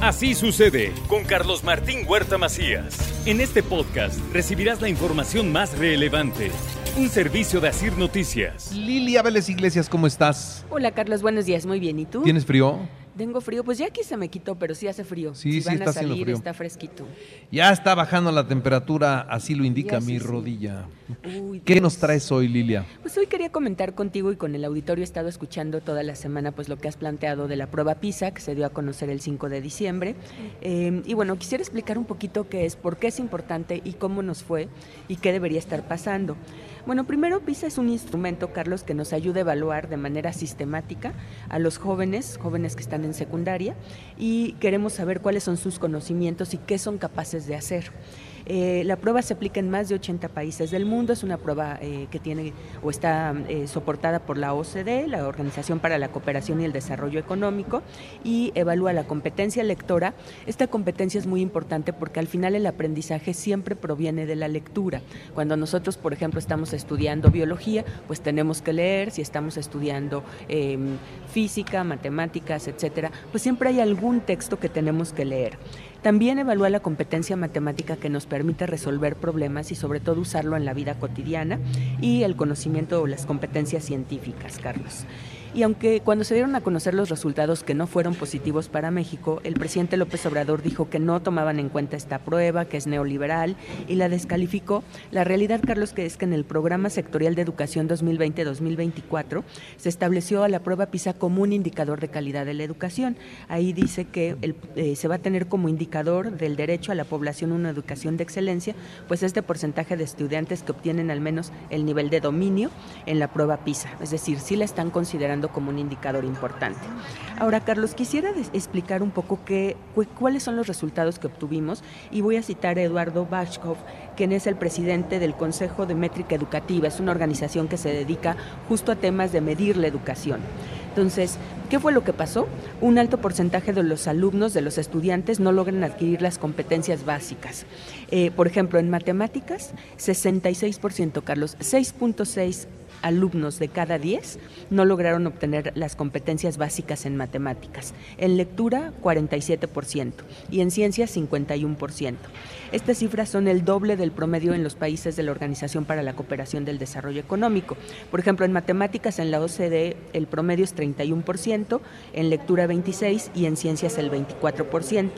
Así sucede con Carlos Martín Huerta Macías. En este podcast recibirás la información más relevante. Un servicio de Asir Noticias. Lilia Vélez Iglesias, ¿cómo estás? Hola Carlos, buenos días, muy bien. ¿Y tú? ¿Tienes frío? Tengo frío, pues ya aquí se me quitó, pero sí hace frío. Sí, si sí van está a haciendo salir, frío. está fresquito. Ya está bajando la temperatura, así lo indica mi sí. rodilla. Uy, ¿Qué Dios. nos traes hoy, Lilia? Pues hoy quería comentar contigo y con el auditorio he estado escuchando toda la semana pues lo que has planteado de la prueba PISA que se dio a conocer el 5 de diciembre. Eh, y bueno, quisiera explicar un poquito qué es, por qué es importante y cómo nos fue y qué debería estar pasando. Bueno, primero PISA es un instrumento, Carlos, que nos ayuda a evaluar de manera sistemática a los jóvenes, jóvenes que están en secundaria, y queremos saber cuáles son sus conocimientos y qué son capaces de hacer. Eh, la prueba se aplica en más de 80 países del mundo, es una prueba eh, que tiene o está eh, soportada por la OCDE, la Organización para la Cooperación y el Desarrollo Económico, y evalúa la competencia lectora. Esta competencia es muy importante porque al final el aprendizaje siempre proviene de la lectura. Cuando nosotros, por ejemplo, estamos estudiando biología, pues tenemos que leer, si estamos estudiando eh, física, matemáticas, etcétera, pues siempre hay algún texto que tenemos que leer. También evalúa la competencia matemática que nos permite resolver problemas y sobre todo usarlo en la vida cotidiana y el conocimiento o las competencias científicas, Carlos. Y aunque cuando se dieron a conocer los resultados que no fueron positivos para México, el presidente López Obrador dijo que no tomaban en cuenta esta prueba, que es neoliberal, y la descalificó. La realidad, Carlos, que es que en el Programa Sectorial de Educación 2020-2024 se estableció a la prueba PISA como un indicador de calidad de la educación. Ahí dice que eh, se va a tener como indicador del derecho a la población una educación de excelencia, pues este porcentaje de estudiantes que obtienen al menos el nivel de dominio en la prueba PISA. Es decir, sí la están considerando como un indicador importante. Ahora, Carlos, quisiera explicar un poco qué, cu- cuáles son los resultados que obtuvimos y voy a citar a Eduardo Bashkov, quien es el presidente del Consejo de Métrica Educativa. Es una organización que se dedica justo a temas de medir la educación. Entonces, ¿qué fue lo que pasó? Un alto porcentaje de los alumnos, de los estudiantes, no logran adquirir las competencias básicas. Eh, por ejemplo, en matemáticas, 66%, Carlos, 6.6 alumnos de cada 10 no lograron obtener las competencias básicas en matemáticas. En lectura, 47% y en ciencias, 51%. Estas cifras son el doble del promedio en los países de la Organización para la Cooperación del Desarrollo Económico. Por ejemplo, en matemáticas en la OCDE el promedio es 31%, en lectura 26% y en ciencias el 24%.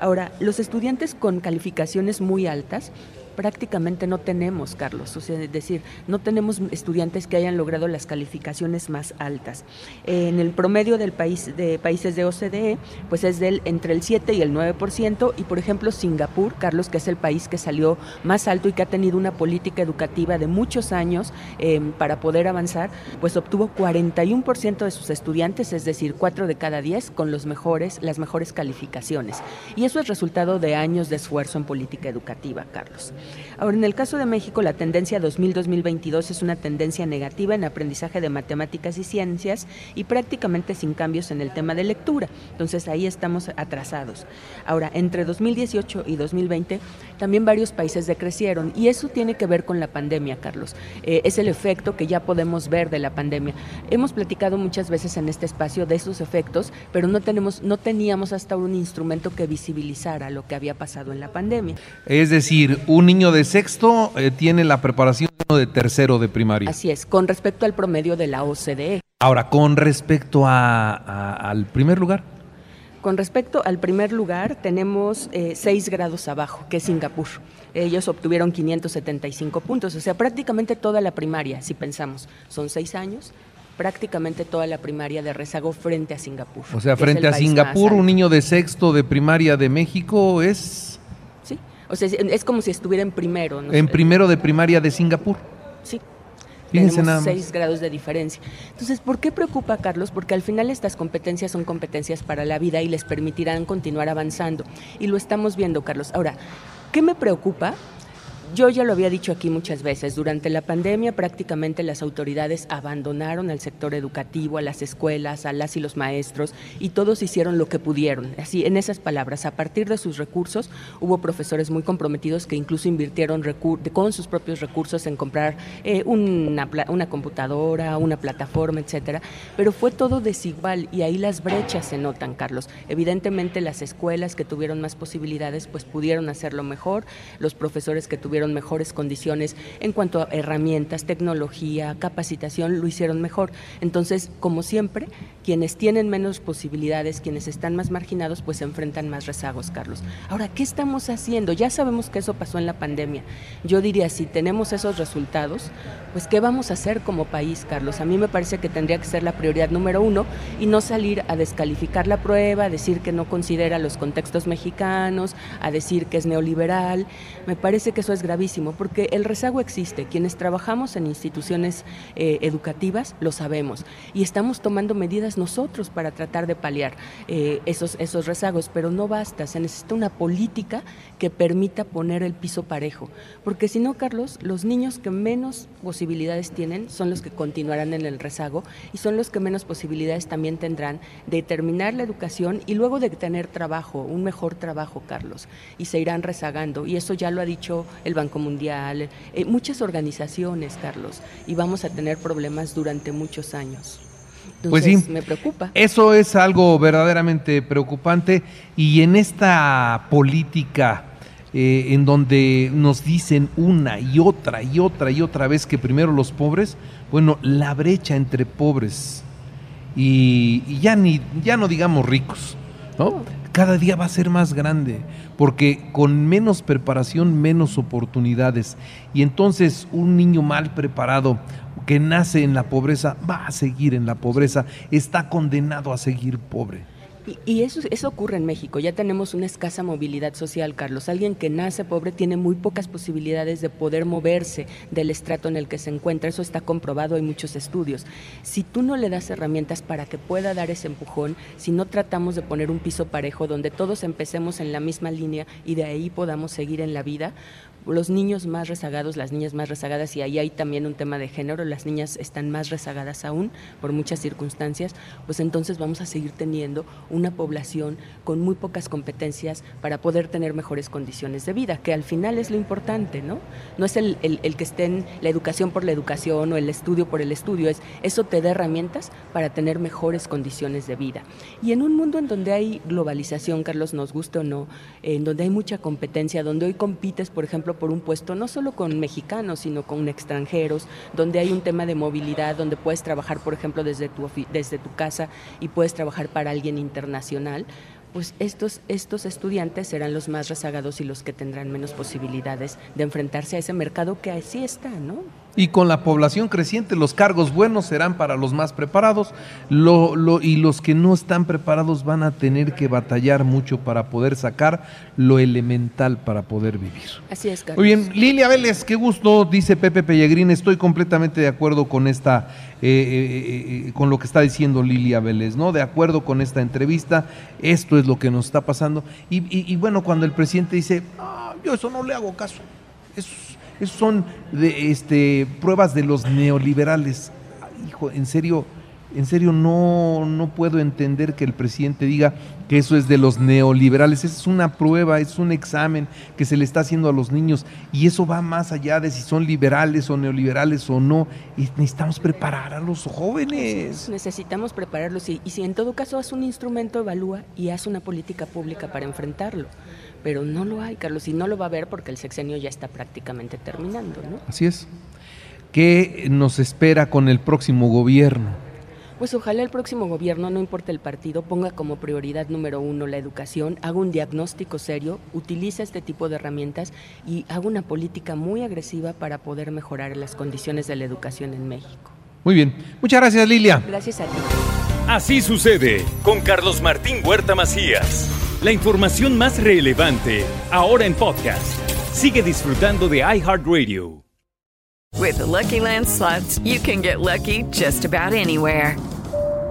Ahora, los estudiantes con calificaciones muy altas prácticamente no tenemos, Carlos. O sea, es decir, no tenemos estudiantes que hayan logrado las calificaciones más altas. En el promedio del país de países de OCDE, pues es del entre el 7 y el 9%. Y por ejemplo, Singapur, Carlos, que es el país que salió más alto y que ha tenido una política educativa de muchos años eh, para poder avanzar, pues obtuvo 41% de sus estudiantes, es decir, 4 de cada 10, con los mejores, las mejores calificaciones. Y eso es resultado de años de esfuerzo en política educativa, Carlos. Ahora, en el caso de México, la tendencia 2000-2022 es una tendencia negativa en aprendizaje de matemáticas y ciencias y prácticamente sin cambios en el tema de lectura. Entonces, ahí estamos atrasados. Ahora, entre 2018 y 2020, también varios países decrecieron y eso tiene que ver con la pandemia, Carlos. Eh, es el efecto que ya podemos ver de la pandemia. Hemos platicado muchas veces en este espacio de esos efectos, pero no, tenemos, no teníamos hasta un instrumento que visibilizara lo que había pasado en la pandemia. Es decir, un niño de sexto eh, tiene la preparación de tercero de primaria. Así es, con respecto al promedio de la OCDE. Ahora, con respecto a- a- al primer lugar, Con respecto al primer lugar, tenemos eh, seis grados abajo, que es Singapur. Ellos obtuvieron 575 puntos, o sea, prácticamente toda la primaria, si pensamos, son seis años, prácticamente toda la primaria de rezago frente a Singapur. o sea, frente a Singapur, un niño de sexto de primaria de México es o sea, es- como si estuviera en primero. ¿no? en primero de primaria de Singapur. Sí, Fíjense tenemos seis grados de diferencia. Entonces, ¿por qué preocupa, Carlos? Porque al final estas competencias son competencias para la vida y les permitirán continuar avanzando. Y lo estamos viendo, Carlos. Ahora, ¿qué me preocupa? Yo ya lo había dicho aquí muchas veces, durante la pandemia prácticamente las autoridades abandonaron al sector educativo, a las escuelas, a las y los maestros, y todos hicieron lo que pudieron. Así, en esas palabras, a partir de sus recursos, hubo profesores muy comprometidos que incluso invirtieron con sus propios recursos en comprar eh, una, una computadora, una plataforma, etcétera, pero fue todo desigual y ahí las brechas se notan, Carlos. Evidentemente las escuelas que tuvieron más posibilidades pues pudieron hacerlo mejor, los profesores que tuvieron mejores condiciones en cuanto a herramientas, tecnología, capacitación lo hicieron mejor. Entonces, como siempre, quienes tienen menos posibilidades, quienes están más marginados, pues se enfrentan más rezagos, Carlos. Ahora, ¿qué estamos haciendo? Ya sabemos que eso pasó en la pandemia. Yo diría, si tenemos esos resultados, pues ¿qué vamos a hacer como país, Carlos? A mí me parece que tendría que ser la prioridad número uno y no salir a descalificar la prueba, a decir que no considera los contextos mexicanos, a decir que es neoliberal. Me parece que eso es gravísimo, porque el rezago existe. Quienes trabajamos en instituciones eh, educativas lo sabemos y estamos tomando medidas nosotros para tratar de paliar eh, esos, esos rezagos, pero no basta, se necesita una política que permita poner el piso parejo, porque si no, Carlos, los niños que menos posibilidades tienen son los que continuarán en el rezago y son los que menos posibilidades también tendrán de terminar la educación y luego de tener trabajo, un mejor trabajo, Carlos, y se irán rezagando. Y eso ya lo ha dicho el Banco Mundial, eh, muchas organizaciones, Carlos, y vamos a tener problemas durante muchos años. Entonces, Pues sí. me preocupa. Eso es algo verdaderamente preocupante y en esta política eh, en donde nos dicen una y otra y otra y otra vez que primero los pobres, bueno, la brecha entre pobres y, y ya ni ya no digamos ricos, ¿no? Cada día va a ser más grande porque con menos preparación menos oportunidades y entonces un niño mal preparado que nace en la pobreza va a seguir en la pobreza, está condenado a seguir pobre. Y, y eso, eso ocurre en México. Ya tenemos una escasa movilidad social, Carlos. Alguien que nace pobre tiene muy pocas posibilidades de poder moverse del estrato en el que se encuentra. Eso está comprobado, hay muchos estudios. Si tú no le das herramientas para que pueda dar ese empujón, si no tratamos de poner un piso parejo donde todos empecemos en la misma línea y de ahí podamos seguir en la vida, los niños más rezagados, las niñas más rezagadas, y ahí hay también un tema de género, las niñas están más rezagadas aún por muchas circunstancias, pues entonces vamos a seguir teniendo una población con muy pocas competencias para poder tener mejores condiciones de vida, que al final es lo importante, ¿no? No es el, el- el que esté en la educación por la educación o el estudio por el estudio, es eso te da herramientas para tener mejores condiciones de vida. Y en un mundo en donde hay globalización, Carlos, nos guste o no, en donde hay mucha competencia, donde hoy compites, por ejemplo, por un puesto no solo con mexicanos, sino con extranjeros, donde hay un tema de movilidad, donde puedes trabajar, por ejemplo, desde tu, desde tu casa y puedes trabajar para alguien internacional, pues estos, estos estudiantes serán los más rezagados y los que tendrán menos posibilidades de enfrentarse a ese mercado que así está, ¿no? Y con la población creciente, los cargos buenos serán para los más preparados lo- lo- y los que no están preparados van a tener que batallar mucho para poder sacar lo elemental para poder vivir. Así es, Carlos. Muy bien, Lilia Vélez, qué gusto, dice Pepe Pellegrín, estoy completamente de acuerdo con esta, eh, eh, eh, con lo que está diciendo Lilia Vélez, ¿no? De acuerdo con esta entrevista, esto es lo que nos está pasando. Y, y- y bueno, cuando el presidente dice, "Ah, yo eso no le hago caso, esos, esos son de, este, pruebas de los neoliberales. Hijo, en serio, en serio no, no puedo entender que el presidente diga que eso es de los neoliberales. Es una prueba, es un examen que se le está haciendo a los niños y eso va más allá de si son liberales o neoliberales o no. Y necesitamos preparar a los jóvenes. Necesitamos prepararlos y, y si en todo caso haz un instrumento, evalúa y haz una política pública para enfrentarlo. Pero no lo hay, Carlos, y no lo va a haber porque el sexenio ya está prácticamente terminando, ¿no? Así es. ¿Qué nos espera con el próximo gobierno? Pues ojalá el próximo gobierno, no importa el partido, ponga como prioridad número uno la educación, haga un diagnóstico serio, utilice este tipo de herramientas y haga una política muy agresiva para poder mejorar las condiciones de la educación en México. Muy bien. Muchas gracias, Lilia. Gracias a ti. Así sucede con Carlos Martín Huerta Macías. La información más relevante ahora en podcast. Sigue disfrutando de iHeartRadio. With the Lucky Land slots, you can get lucky just about anywhere.